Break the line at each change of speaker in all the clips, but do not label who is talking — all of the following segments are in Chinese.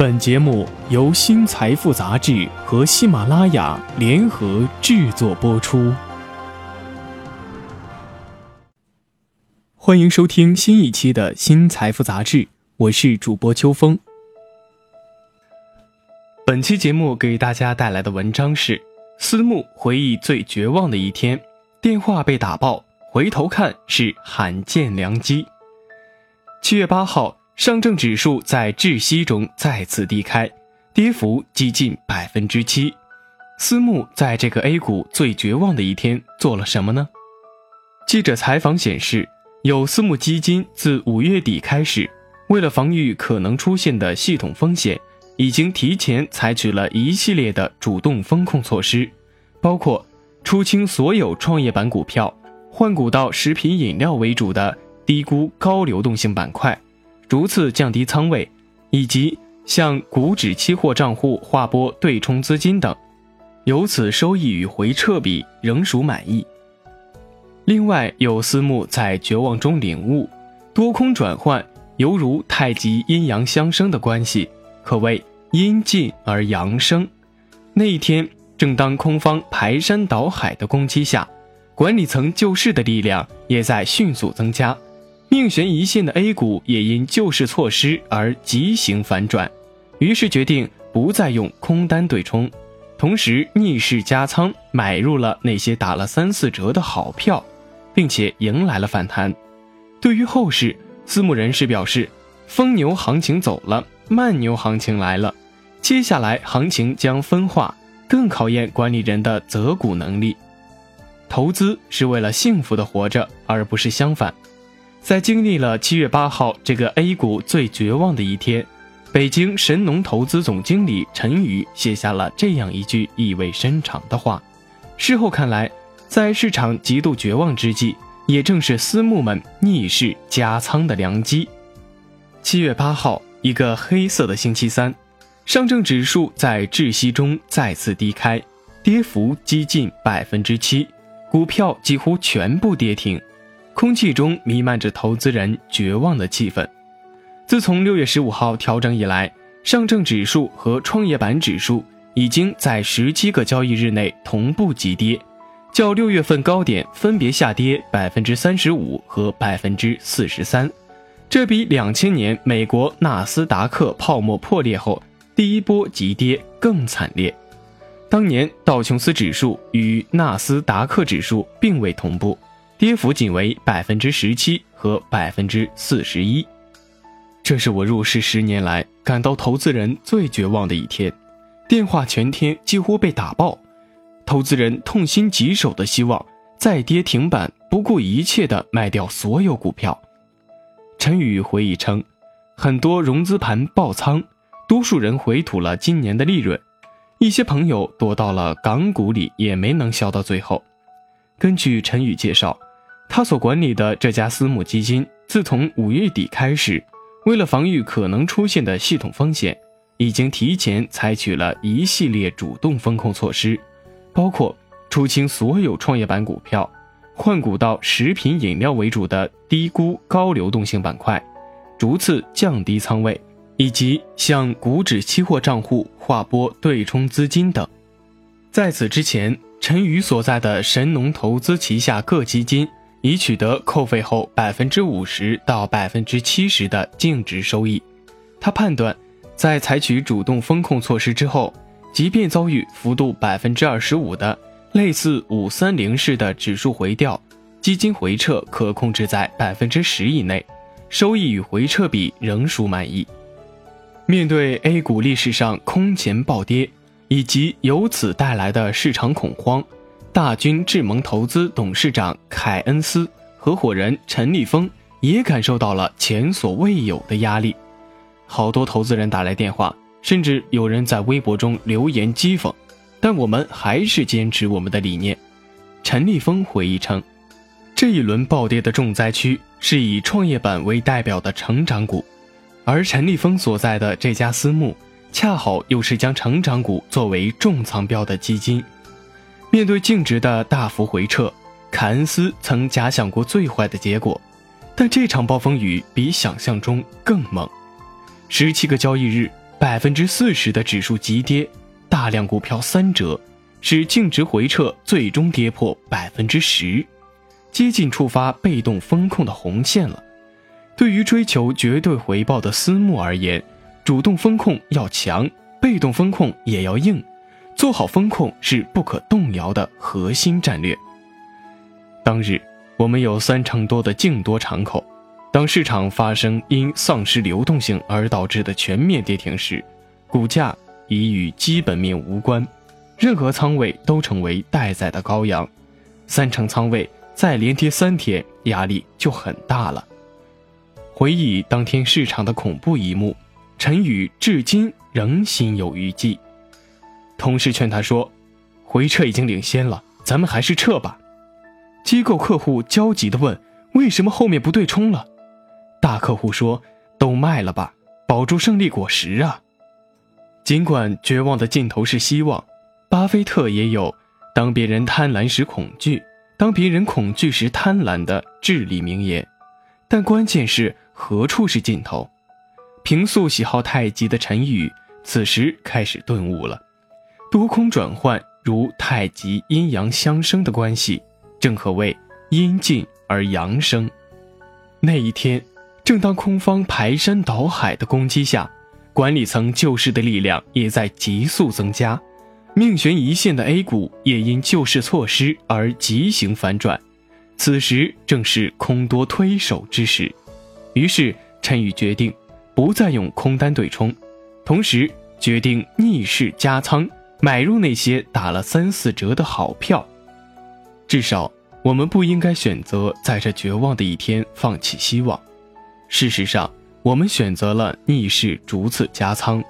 本节目由新财富杂志和喜马拉雅联合制作播出。欢迎收听新一期的新财富杂志，我是主播秋风。本期节目给大家带来的文章是：私募回忆最绝望的一天，电话被打爆，回头看是罕见良机。七月八号。上证指数在窒息中再次低开，跌幅接近百分之七。私募在这个 A 股最绝望的一天做了什么呢？记者采访显示，有私募基金自五月底开始，为了防御可能出现的系统风险，已经提前采取了一系列的主动风控措施，包括出清所有创业板股票，换股到食品饮料为主的低估高流动性板块。逐次降低仓位，以及向股指期货账户划拨对冲资金等，由此收益与回撤比仍属满意。另外，有私募在绝望中领悟，多空转换犹如太极阴阳相生的关系，可谓阴进而阳生。那一天，正当空方排山倒海的攻击下，管理层救市的力量也在迅速增加。命悬一线的 A 股也因救市措施而急行反转，于是决定不再用空单对冲，同时逆势加仓买入了那些打了三四折的好票，并且迎来了反弹。对于后市，私募人士表示，疯牛行情走了，慢牛行情来了，接下来行情将分化，更考验管理人的择股能力。投资是为了幸福的活着，而不是相反。在经历了七月八号这个 A 股最绝望的一天，北京神农投资总经理陈宇写下了这样一句意味深长的话。事后看来，在市场极度绝望之际，也正是私募们逆势加仓的良机。七月八号，一个黑色的星期三，上证指数在窒息中再次低开，跌幅接近百分之七，股票几乎全部跌停。空气中弥漫着投资人绝望的气氛。自从六月十五号调整以来，上证指数和创业板指数已经在十七个交易日内同步急跌，较六月份高点分别下跌百分之三十五和百分之四十三，这比两千年美国纳斯达克泡沫破裂后第一波急跌更惨烈。当年道琼斯指数与纳斯达克指数并未同步。跌幅仅为百分之十七和百分之四十一，这是我入市十年来感到投资人最绝望的一天。电话全天几乎被打爆，投资人痛心疾首的希望再跌停板，不顾一切的卖掉所有股票。陈宇回忆称，很多融资盘爆仓，多数人回吐了今年的利润，一些朋友躲到了港股里，也没能笑到最后。根据陈宇介绍。他所管理的这家私募基金，自从五月底开始，为了防御可能出现的系统风险，已经提前采取了一系列主动风控措施，包括出清所有创业板股票，换股到食品饮料为主的低估高流动性板块，逐次降低仓位，以及向股指期货账户划拨对冲资金等。在此之前，陈宇所在的神农投资旗下各基金。已取得扣费后百分之五十到百分之七十的净值收益。他判断，在采取主动风控措施之后，即便遭遇幅度百分之二十五的类似五三零式的指数回调，基金回撤可控制在百分之十以内，收益与回撤比仍属满意。面对 A 股历史上空前暴跌，以及由此带来的市场恐慌。大军智盟投资董事长凯恩斯、合伙人陈立峰也感受到了前所未有的压力，好多投资人打来电话，甚至有人在微博中留言讥讽，但我们还是坚持我们的理念。陈立峰回忆称，这一轮暴跌的重灾区是以创业板为代表的成长股，而陈立峰所在的这家私募，恰好又是将成长股作为重仓标的基金。面对净值的大幅回撤，凯恩斯曾假想过最坏的结果，但这场暴风雨比想象中更猛。十七个交易日，百分之四十的指数急跌，大量股票三折，使净值回撤最终跌破百分之十，接近触发被动风控的红线了。对于追求绝对回报的私募而言，主动风控要强，被动风控也要硬，做好风控是不可动摇的核心战略。当日，我们有三成多的净多敞口。当市场发生因丧失流动性而导致的全面跌停时，股价已与基本面无关，任何仓位都成为待宰的羔羊。三成仓位再连跌三天，压力就很大了。回忆当天市场的恐怖一幕，陈宇至今仍心有余悸。同事劝他说：“回撤已经领先了，咱们还是撤吧。”机构客户焦急地问：“为什么后面不对冲了？”大客户说：“都卖了吧，保住胜利果实啊！”尽管绝望的尽头是希望，巴菲特也有“当别人贪婪时恐惧，当别人恐惧时贪婪”的至理名言。但关键是何处是尽头？平素喜好太极的陈宇，此时开始顿悟了：多空转换如太极阴阳相生的关系，正可谓阴尽而阳生。那一天。正当空方排山倒海的攻击下，管理层救市的力量也在急速增加，命悬一线的 A 股也因救市措施而急行反转。此时正是空多推手之时，于是陈宇决定不再用空单对冲，同时决定逆势加仓买入那些打了三四折的好票。至少我们不应该选择在这绝望的一天放弃希望。事实上，我们选择了逆势逐次加仓，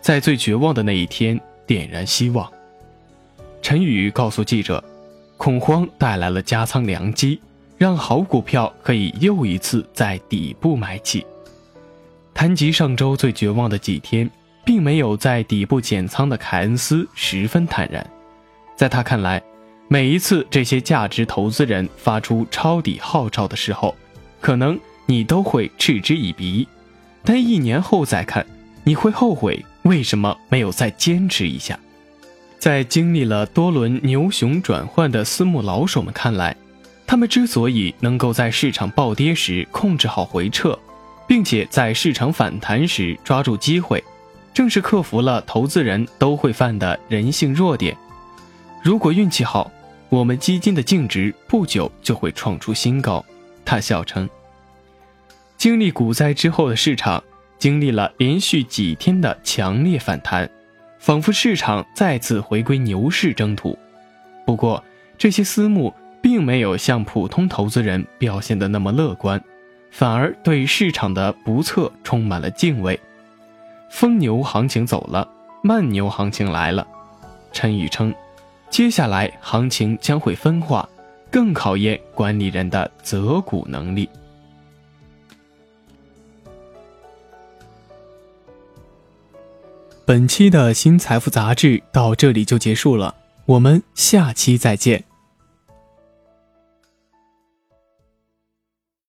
在最绝望的那一天点燃希望。陈宇告诉记者：“恐慌带来了加仓良机，让好股票可以又一次在底部买起。”谈及上周最绝望的几天，并没有在底部减仓的凯恩斯十分坦然。在他看来，每一次这些价值投资人发出抄底号召的时候，可能。你都会嗤之以鼻，但一年后再看，你会后悔为什么没有再坚持一下。在经历了多轮牛熊转换的私募老手们看来，他们之所以能够在市场暴跌时控制好回撤，并且在市场反弹时抓住机会，正是克服了投资人都会犯的人性弱点。如果运气好，我们基金的净值不久就会创出新高。他笑称。经历股灾之后的市场，经历了连续几天的强烈反弹，仿佛市场再次回归牛市征途。不过，这些私募并没有像普通投资人表现的那么乐观，反而对市场的不测充满了敬畏。疯牛行情走了，慢牛行情来了。陈宇称，接下来行情将会分化，更考验管理人的择股能力。本期的新财富杂志到这里就结束了，我们下期再见。